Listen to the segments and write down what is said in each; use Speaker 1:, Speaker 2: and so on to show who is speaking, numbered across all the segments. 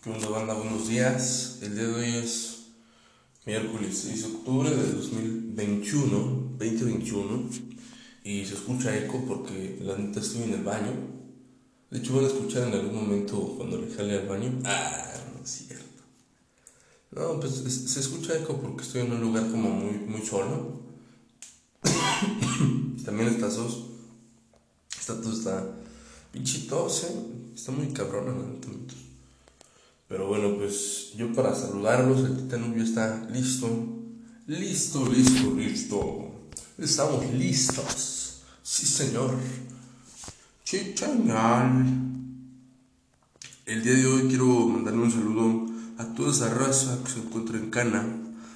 Speaker 1: ¿Qué onda banda? Buenos días. El día de hoy es miércoles 6 de octubre de 2021, 2021. Y se escucha eco porque la neta estoy en el baño. De hecho van a escuchar en algún momento cuando le jale al baño. Ah, no es cierto. No, pues se escucha eco porque estoy en un lugar como muy, muy solo. También está sos. Está todo está pinche tos, eh. Está muy cabrona la neta. Pero bueno, pues yo para saludarlos, el ya está listo. Listo, listo, listo. Estamos listos. Sí, señor. Chichangal. El día de hoy quiero mandarle un saludo a toda esa raza que se encuentra en Cana,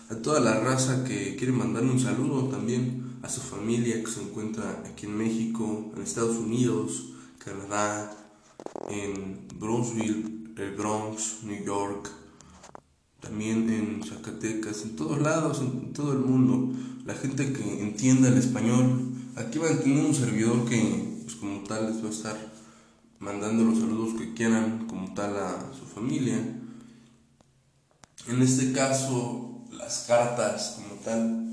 Speaker 1: a toda la raza que quiere mandarle un saludo también a su familia que se encuentra aquí en México, en Estados Unidos, Canadá, en Bronzeville, el Bronx, New York, también en Zacatecas, en todos lados, en todo el mundo. La gente que entienda el español, aquí va a tener un servidor que, pues como tal, les va a estar mandando los saludos que quieran, como tal, a su familia. En este caso, las cartas, como tal,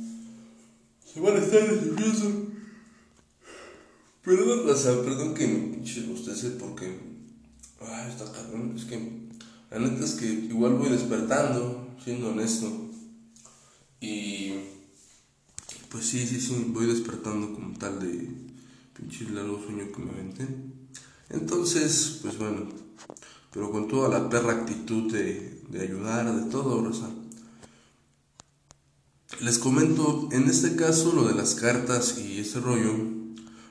Speaker 1: se van a estar recibiendo. Perdón, o perdón que me pinche porque. Ay, está cabrón. Es que. La neta es que igual voy despertando, siendo honesto. Y. Pues sí, sí, sí, voy despertando como tal de pinche largo sueño que me aventé. Entonces, pues bueno. Pero con toda la perra actitud de, de ayudar, de todo, Rosa. Les comento, en este caso, lo de las cartas y ese rollo,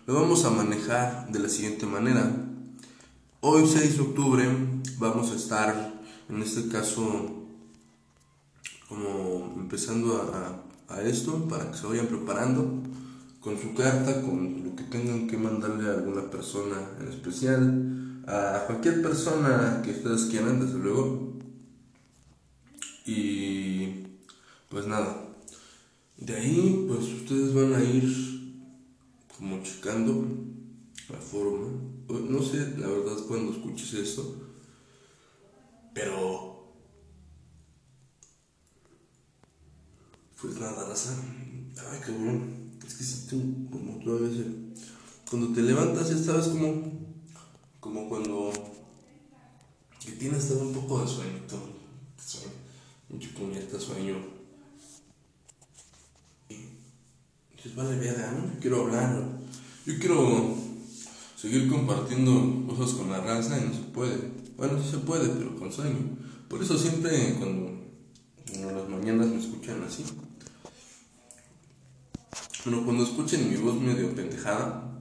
Speaker 1: lo vamos a manejar de la siguiente manera. Hoy 6 de octubre vamos a estar, en este caso, como empezando a, a, esto, para que se vayan preparando con su carta, con lo que tengan que mandarle a alguna persona en especial, a cualquier persona que ustedes quieran, desde luego. Y pues nada, de ahí, pues ustedes van a ir como checando la forma. No sé, la verdad, cuando escuches esto, pero. Pues nada, raza. Ay, cabrón. Es que si tú, como tú a veces. Cuando te levantas, ya sabes como. Como cuando. Que tienes todo un poco de sueño. Sueño. Mucho puñeta sueño pues vale verga, ¿no? Yo quiero hablar, yo quiero seguir compartiendo cosas con la raza no se puede. Bueno, sí se puede, pero con sueño. Por eso siempre cuando, cuando las mañanas me escuchan así. Bueno, cuando escuchen mi voz medio pendejada,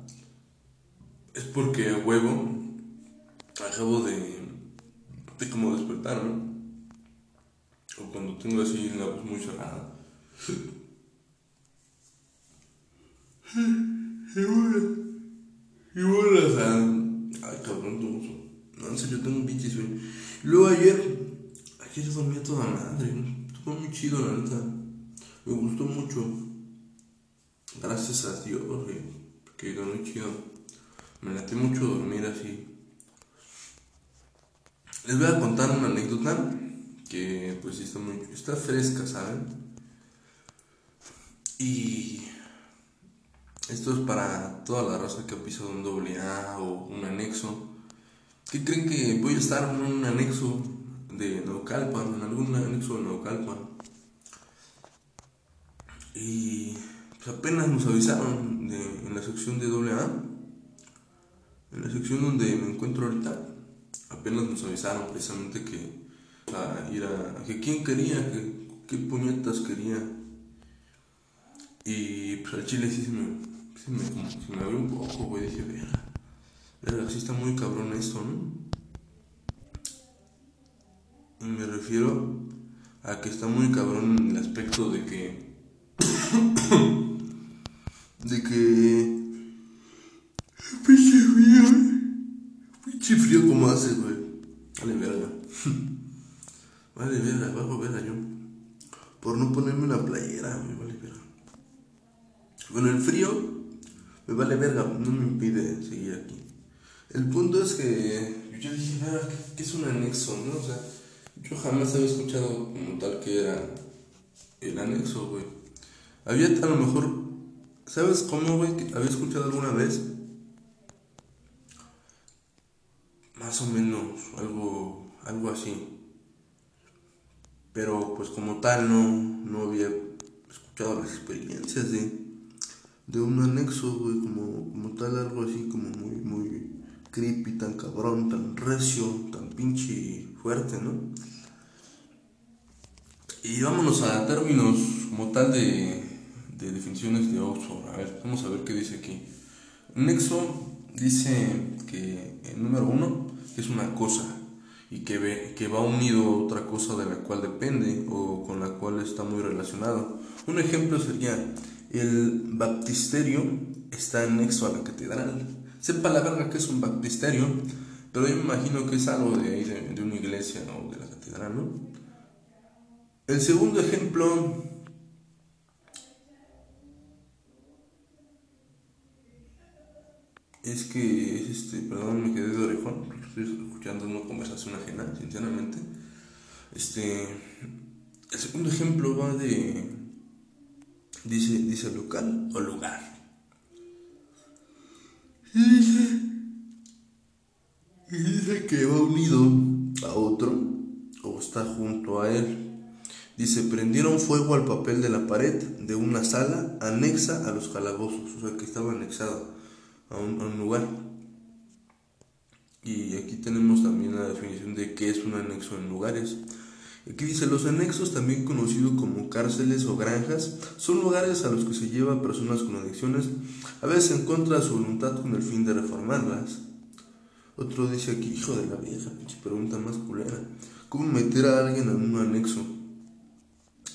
Speaker 1: es porque a huevo acabo de, de como despertar, ¿no? O cuando tengo así la voz muy cerrada. Y bueno, o sea, ay cabrón, no, no, en serio, tengo un pinche sueño. Luego ayer, ayer dormí a toda madre, estuvo muy chido, la neta. Me gustó mucho. Gracias a Dios, que quedó muy chido. Me late mucho dormir así. Les voy a contar una anécdota que pues está muy está fresca, ¿saben? Y esto es para toda la raza que ha pisado un doble A o un anexo. ¿Qué creen que voy a estar en un anexo de Naucalpan, en algún anexo de Naucalpan? Y pues apenas nos avisaron en la sección de doble A, en la sección donde me encuentro ahorita, apenas nos avisaron precisamente que a ir a, que quién quería, que qué puñetas quería. Y pues al chile sí se me se me, se me abrió un poco, güey. Dije, verga, verga, sí está muy cabrón esto, ¿no? Y me refiero a que está muy cabrón en el aspecto de que. de que. Pinche frío, pinche frío como hace, güey. Vale, verga. vale, verga, bajo verga yo. Por no ponerme una playera, me vale verga. Bueno, el frío me vale verga, no me impide seguir aquí. El punto es que yo dije, ¿qué, es un anexo? ¿no? O sea, yo jamás había escuchado como tal que era el anexo, güey. Había a lo mejor, ¿sabes cómo, güey? Había escuchado alguna vez. Más o menos, algo, algo así. Pero pues como tal no, no había escuchado las experiencias de, de un anexo, güey, como, como tal, algo así como muy, muy creepy, tan cabrón, tan recio, tan pinche fuerte, ¿no? Y vámonos a términos como tal de, de definiciones de Oxford. A ver, vamos a ver qué dice aquí. Nexo dice que, el número uno, es una cosa y que, ve, que va unido a otra cosa de la cual depende o con la cual está muy relacionado. Un ejemplo sería, el baptisterio está anexo a la catedral. Sepa la verga que es un baptisterio, pero yo me imagino que es algo de ahí, de, una iglesia o de la catedral, ¿no? El segundo ejemplo es que, este, perdón, me quedé de orejón, estoy escuchando una conversación ajena, sinceramente. Este, el segundo ejemplo va de, dice, dice local o lugar. Y dice, y dice que va unido a otro o está junto a él. Dice, prendieron fuego al papel de la pared de una sala anexa a los calabozos, o sea que estaba anexado a un, lugar. Y aquí tenemos también la definición de qué es un anexo en lugares. Aquí dice, los anexos, también conocidos como cárceles o granjas, son lugares a los que se lleva a personas con adicciones, a veces en contra de su voluntad con el fin de reformarlas. Otro dice aquí, hijo de la vieja, pinche pregunta más culera. ¿Cómo meter a alguien en un anexo?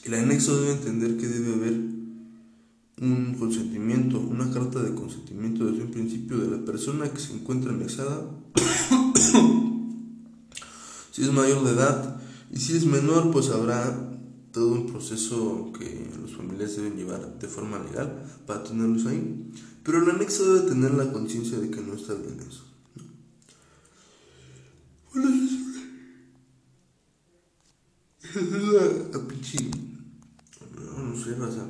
Speaker 1: El anexo debe entender que debe haber un consentimiento, una carta de consentimiento desde un principio de la persona que se encuentra anexada, si es mayor de edad y si es menor, pues habrá todo un proceso que los familiares deben llevar de forma legal para tenerlos ahí. Pero el anexo debe tener la conciencia de que no está bien eso. No sé, raza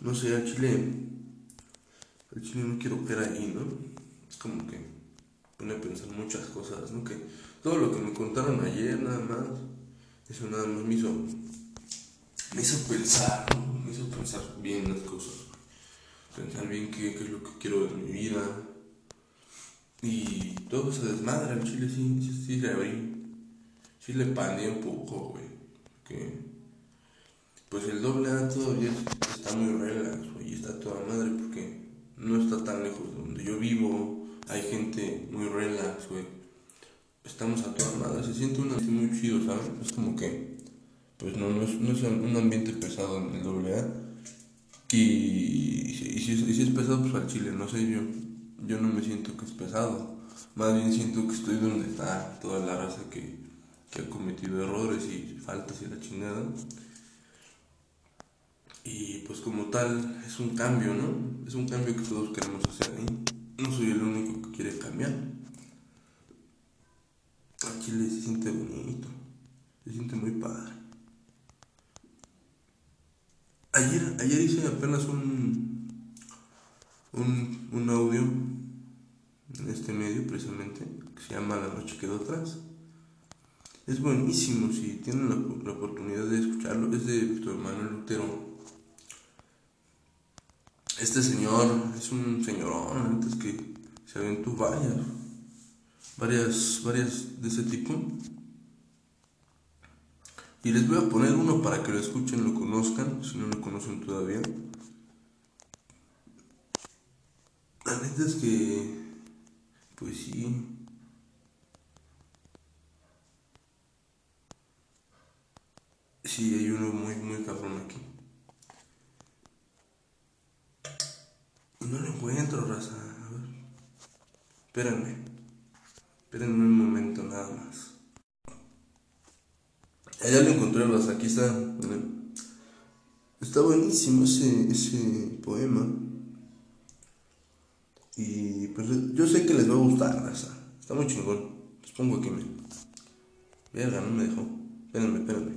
Speaker 1: no sé, al chile, al chile no quiero ver ahí, ¿no? Es como que pone a pensar muchas cosas, ¿no? Que todo lo que me contaron ayer, nada más, eso nada más me hizo, me hizo pensar, ¿no? Me hizo pensar bien las cosas, pensar bien qué, es lo que quiero de mi vida. Y todo se desmadra, al chile sí, sí, sí le abrí, sí le pandé un poco, güey. Que pues el doble A todavía está muy relax, y está toda madre porque no está tan lejos de donde yo vivo, hay gente muy relax, güey. Estamos a toda madre, se siente un ambiente muy chido, ¿sabes? Es como que, pues no, no es, no es un ambiente pesado en el doble A. Y, y, si, y, si, es pesado, pues al chile, no sé, yo, yo no me siento que es pesado. Más bien siento que estoy donde está toda la raza que, que ha cometido errores y faltas y la chingada. Y pues como tal es un cambio, ¿no? Es un cambio que todos queremos hacer ahí. No soy el único que quiere cambiar. Chile se siente bonito, se siente muy padre. Ayer, ayer hice apenas un, un, un audio en este medio precisamente que se llama La noche quedó atrás. Es buenísimo, si tienen la, la oportunidad de escucharlo, es de Víctor Manuel Lutero este señor es un señorón, antes que se aventó varias, varias, varias de ese tipo. Y les voy a poner uno para que lo escuchen, lo conozcan, si no lo conocen todavía. La neta es que, pues sí. Sí, hay uno muy, muy cabrón aquí. No lo encuentro, raza. A ver. Espérenme. Espérenme un momento nada más. Allá lo encontré, raza. Aquí está. Está buenísimo ese, ese poema. Y pues yo sé que les va a gustar, raza. Está muy chingón. Les pongo aquí, me. Verga, no me dejó. Espérenme, espérenme.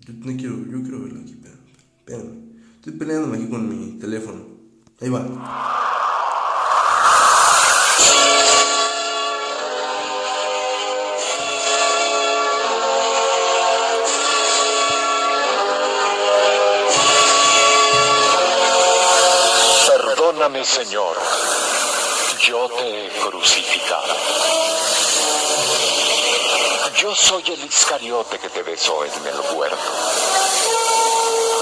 Speaker 1: Yo no quiero, yo quiero verlo aquí. Espérenme. Estoy peleándome aquí con mi teléfono. Ahí va.
Speaker 2: Perdóname, Señor, yo te he crucificado. Yo soy el Iscariote que te besó en el huerto.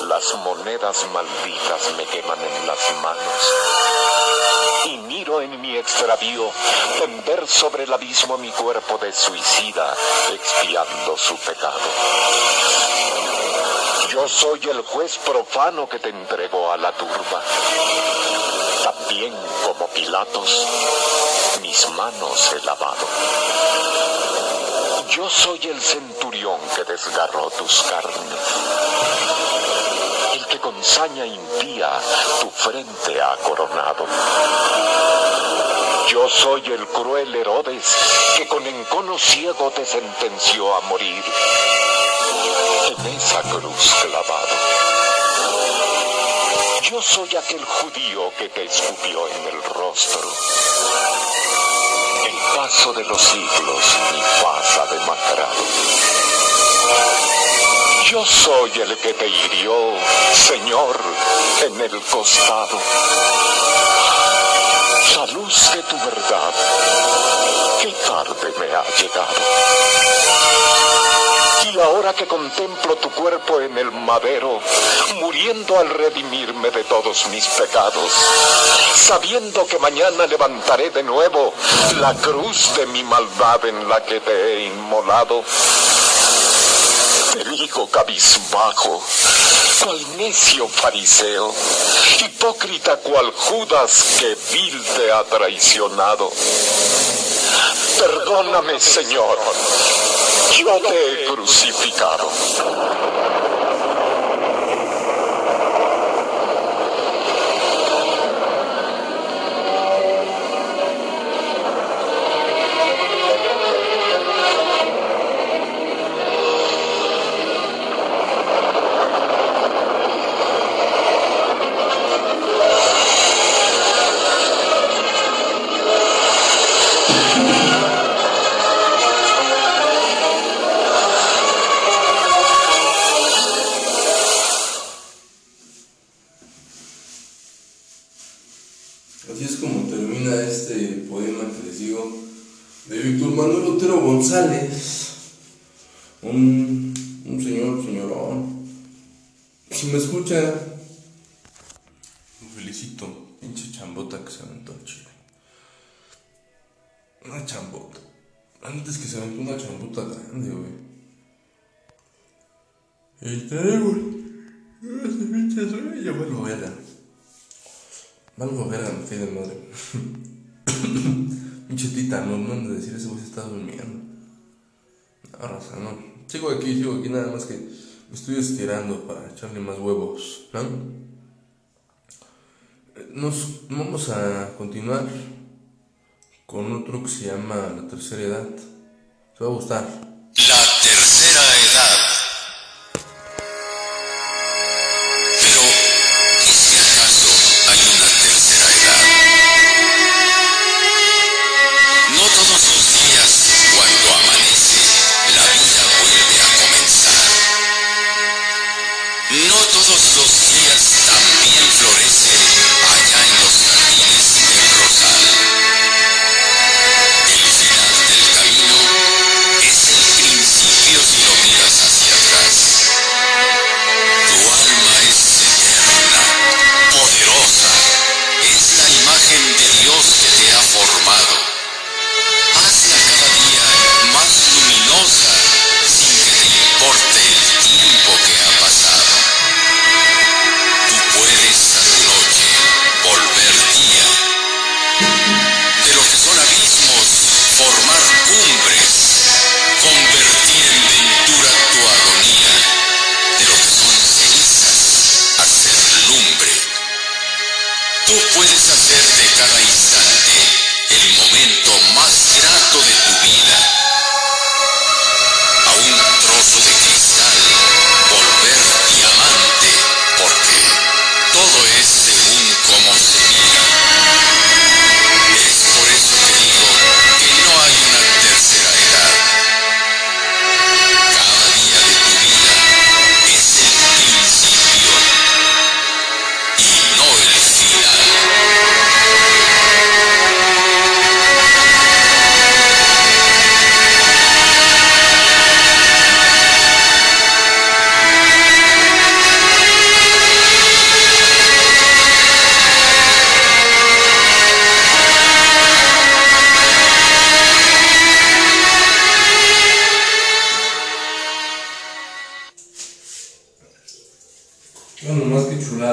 Speaker 2: Las monedas malditas me queman en las manos. Y miro en mi extravío tender sobre el abismo mi cuerpo de suicida, expiando su pecado. Yo soy el juez profano que te entregó a la turba. También como Pilatos, mis manos he lavado. Yo soy el centurión que desgarró tus carnes, el que con saña impía tu frente ha coronado. Yo soy el cruel Herodes que con encono ciego te sentenció a morir en esa cruz clavado. Yo soy aquel judío que te escupió en el rostro. El paso de los siglos mi faz ha demacrado. Yo soy el que te hirió, Señor, en el costado. La luz de tu verdad, qué tarde me ha llegado. Y ahora que contemplo tu cuerpo en el madero, muriendo al redimirme de todos mis pecados, sabiendo que mañana levantaré de nuevo la cruz de mi maldad en la que te he inmolado, te digo cabizbajo, cual necio fariseo, hipócrita cual Judas que vil te ha traicionado. Perdóname, Señor, yo te he crucificado.
Speaker 1: Verga. Valgo verga, me cae de madre. Pinche tita, no, han de decir ese güey se está durmiendo. No, raza, no. Sigo aquí, sigo aquí, nada más que me estoy estirando para echarle más huevos, ¿no? Nos vamos a continuar con otro que se llama La Tercera Edad. Te va a gustar.
Speaker 3: poder de cada instante.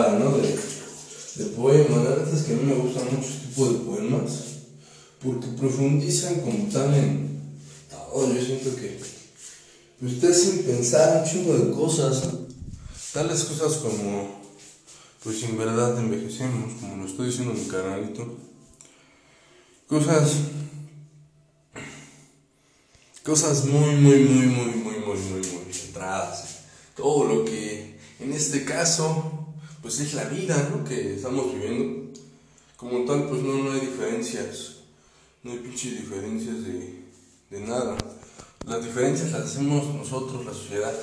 Speaker 3: ¿No?
Speaker 1: De, de poemas. La es que a mí me gustan mucho este tipo de poemas porque profundizan como tal en todo. Yo siento que ustedes hacen pensar un chingo de cosas, tales cosas como, pues sin verdad envejecemos, como lo estoy diciendo en mi canalito. Cosas cosas muy, muy, muy, muy, muy, muy, muy, muy centradas. Todo lo que en este caso, pues es la vida, ¿no? Que estamos viviendo. Como tal, pues no, no hay diferencias. No hay pinches diferencias de, de nada. Las diferencias las hacemos nosotros, la sociedad.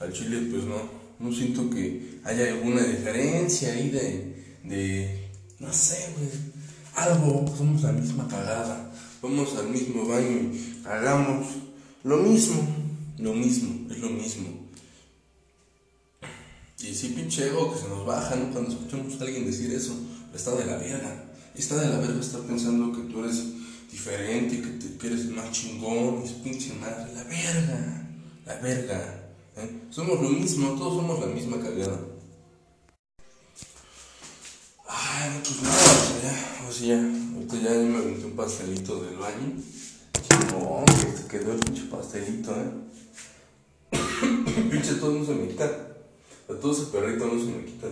Speaker 1: Al Chile, pues no. No siento que haya alguna diferencia ahí de, de no sé, güey. Algo, somos la misma cagada vamos al mismo baño hagamos lo mismo, lo mismo, es lo mismo. Y si pinche ego que se nos baja, ¿no? Cuando escuchamos a alguien decir eso, está de la verga. Está de la verga estar pensando que tú eres diferente, que, te, que eres más chingón, es pinche madre. La verga, la verga. ¿eh? Somos lo mismo, todos somos la misma cagada. Ay, pues nada, o sea, o sea, Ahorita ya me aventé un pastelito del baño. No, que se quedó el pinche pastelito, eh. pinche todo no se me quita. A todo ese perrito no se me quita.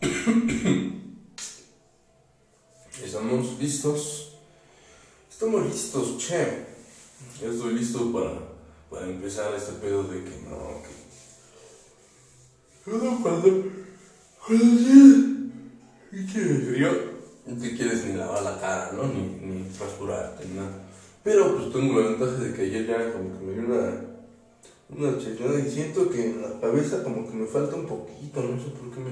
Speaker 1: Estamos listos. Estamos listos, che. Ya estoy listo para, para empezar este pedo de que no, que. Cuando, cuando. Pinche frío no te quieres ni lavar la cara, ¿no? Ni, ni rasurarte, nada. Pero pues tengo la ventaja de que ayer ya como que me dio una, una checada y siento que en la cabeza como que me falta un poquito, no sé por qué me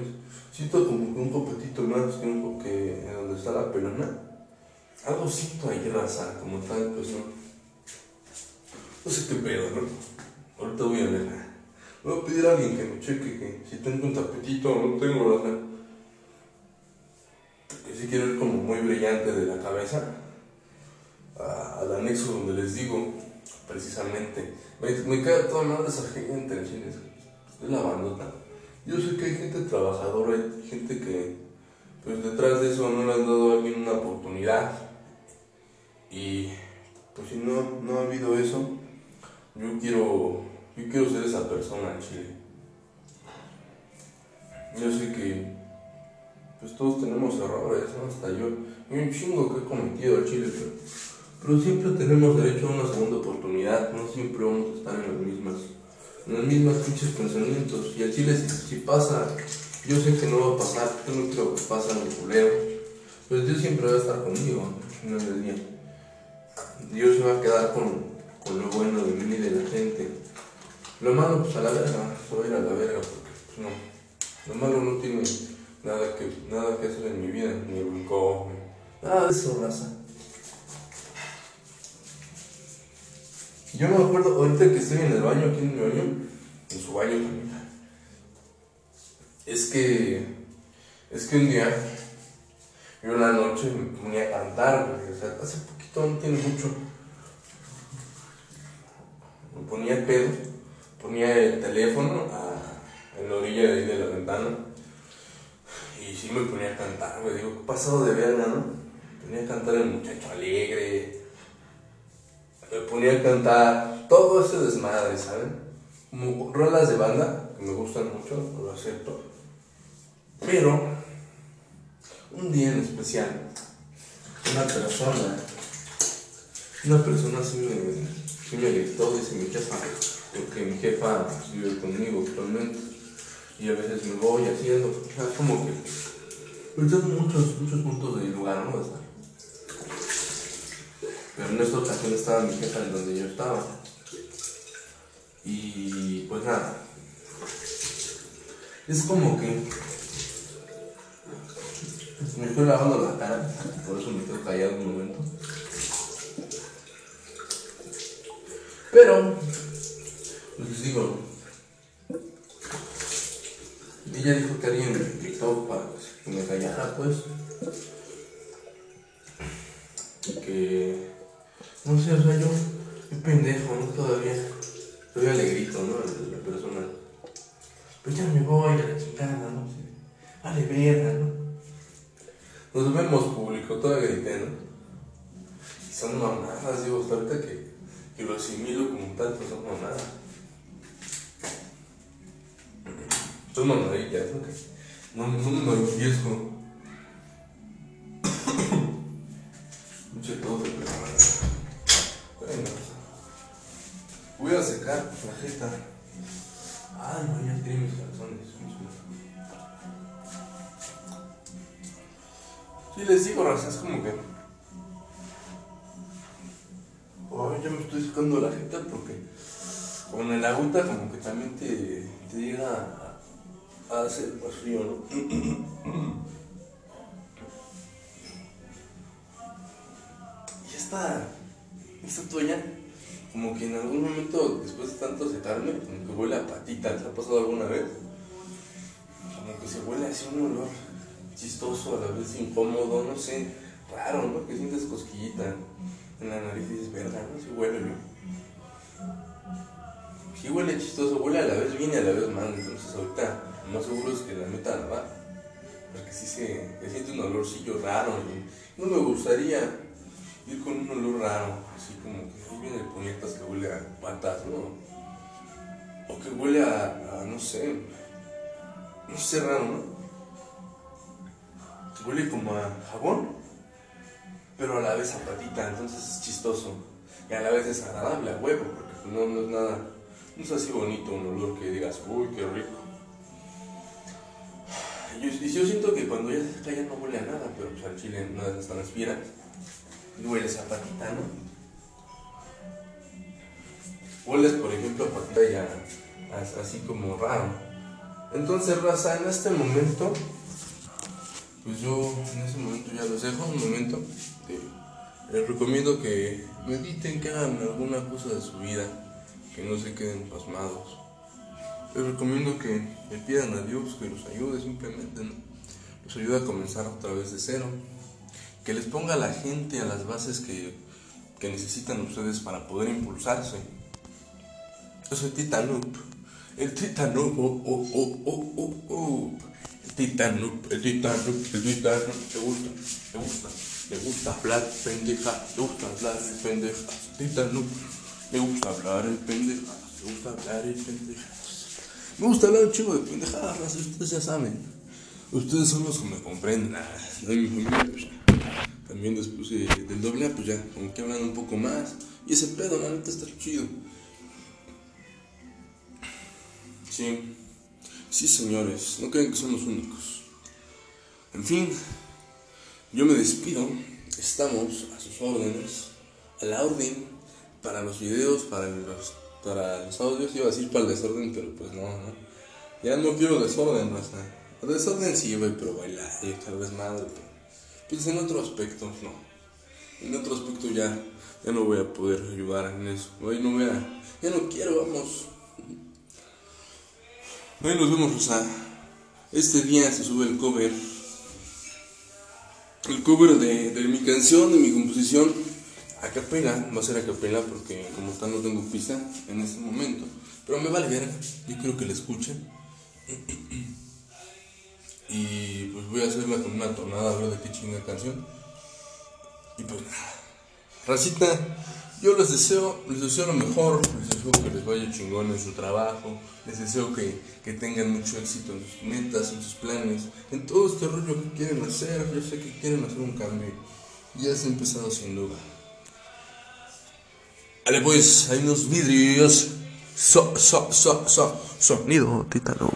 Speaker 1: siento como que un poquitito más que un que en donde está la pelona. Algo siento ahí raza, como tal, pues no. No sé qué pedo, ¿no? Ahorita voy a ver. Voy a pedir a alguien que me cheque que si tengo un tapetito o no tengo, ¿verdad? que si quiero ir como muy brillante de la cabeza, al anexo donde les digo, precisamente, me, me cae toda madre esa gente, es la bandota. Yo sé que hay gente trabajadora, hay gente que, pues detrás de eso no le han dado a alguien una oportunidad. Y pues si no, no ha habido eso, yo quiero, yo quiero ser esa persona en Chile. Yo sé que pues todos tenemos errores. Hasta yo, y un chingo que he cometido al chile, pero, pero siempre tenemos derecho a una segunda oportunidad, no siempre vamos a estar en las mismas, en los mismos pinches pensamientos, y al chile si, pasa, yo sé que no va a pasar, yo no creo que pasa en el culero, pues Dios siempre va a estar conmigo, final del día. Dios se va a quedar con, con lo bueno de mí y de la gente. Lo malo, pues a la verga, se va a ir a la verga, porque pues no, lo malo no tiene nada que, nada que hacer en mi vida, ni rencor, nada de eso, raza. Yo me acuerdo ahorita que estoy en el baño, aquí en mi baño, en su baño. Es que, es que un día, yo una noche me ponía a cantar, o sea, hace poquito, no tiene mucho. Me ponía pedo, ponía el teléfono en la orilla de ahí de la ventana y sí me ponía a cantar, güey. Digo, ¿qué pasado de verga, no? Ponía a cantar el muchacho alegre. Me ponía a cantar todo ese desmadre, ¿saben? Como rolas de banda, que me gustan mucho, lo acepto. Pero, un día en especial, una persona, una persona sí me, sí me gritó, dice mi jefa, porque mi jefa vive conmigo actualmente y a veces me voy haciendo, o sea, como que muchos, muchos puntos de lugar, ¿no? Pero en esta ocasión estaba mi jefa en donde yo estaba. Y pues nada. Es como que me estoy lavando la cara, por eso me quedo callado un momento. Pero, pues les digo, ella dijo que alguien me gritó para que me callara, pues. Que. No sé, o sea, yo. Soy pendejo, ¿no? Todavía. Todavía le grito, ¿no? La persona. Pues ya me voy a la chingada, ¿no? Vale, verga, ¿no? Nos vemos público, todavía grité, ¿no? Son mamadas, digo, hasta ahorita que, que lo asimilo como tal, pues son mamadas. Son mamadillas, ¿no? No, no me empiezo. Mucho todo de voy a secar la jeta. Ay, no, ya tiene mis calzones. Sí, les digo, raza, es como que. Ay, ya me estoy secando la jeta porque con el agüita como que también te, te llega a, a hacer más frío, ¿no? y esta, esta toalla, como que en algún momento, después de tanto secarme, como que huele a patita, ¿te ha pasado alguna vez? Como que se huele así un olor chistoso, a la vez incómodo, no sé, raro, ¿no? Que sientes cosquillita en la nariz y dices, verga, ¿no? Sí huele, ¿no? Sí huele chistoso, huele a la vez bien y a la vez mal, entonces ahorita lo más seguro es que la meta la va. Porque sí se, se siente un olorcillo raro y no me gustaría ir con un olor raro, así como que ahí viene puñetas que huele a patas, ¿no? O que huele a, no sé, no sé raro, ¿no? huele como a jabón, pero a la vez a patita, entonces es chistoso. Y a la vez es agradable a huevo, porque pues no, no es nada, no es así bonito un olor que digas, uy, qué rico. Y yo, yo siento que cuando ya se seca ya no huele a nada, pero pues al chile de esas transpira y huele a patita, ¿no? Hueles, por ejemplo, a patita ya así como raro. Entonces, raza, en este momento pues yo en ese momento ya los dejo, un momento. les recomiendo que mediten, que hagan alguna cosa de su vida, que no se queden pasmados. Les recomiendo que le pidan a Dios que los ayude simplemente. Los ayude a comenzar otra vez de cero. Que les ponga a la gente a las bases que, que necesitan ustedes para poder impulsarse. Yo soy Titanup. El Titanup. Oh, oh, oh, oh, oh, oh. El Titanup. El Titanup. El Titanup. ¿Te gusta? ¿Te gusta? ¿Te gusta hablar pendeja? ¿Te gusta hablar el pendeja? Titanup. Me gusta hablar el pendeja. Me gusta hablar el pendeja. Me gusta hablar un chingo de pendejadas, ustedes ya saben. Ustedes son los que me comprenden. Ah, mi familia, pues, también después de, del doble pues ya, como que hablan un poco más. Y ese pedo, la neta, está chido. Sí, sí, señores, no crean que son los únicos. En fin, yo me despido. Estamos a sus órdenes, a la orden, para los videos, para los, para los audios. Iba a decir para el desorden, pero pues no, no. Ya no quiero desorden, raza. Desorden sí, güey, pero bailar y tal vez madre, pero pues en otro aspecto, no. En otro aspecto ya, ya no voy a poder ayudar en eso. Hoy no voy a, ya no quiero, vamos. Hoy nos vemos, Rosa. Este día se sube el cover. El cover de, de mi canción, de mi composición. A capela, va a ser a capela porque como tal no tengo pista en este momento. Pero me vale ver, yo quiero que la escuchen. Y pues voy a hacerla con una tonada a ver de qué chinga canción. Y pues nada. Racita, yo les deseo, les deseo lo mejor, les deseo que les vaya chingón en su trabajo, les deseo que, que tengan mucho éxito en sus metas, en sus planes, en todo este rollo que quieren hacer. Yo sé que quieren hacer un cambio. Y ya se ha empezado sin duda. Vale, pues, hay unos vidrios. So, so, so, so, sonido titano.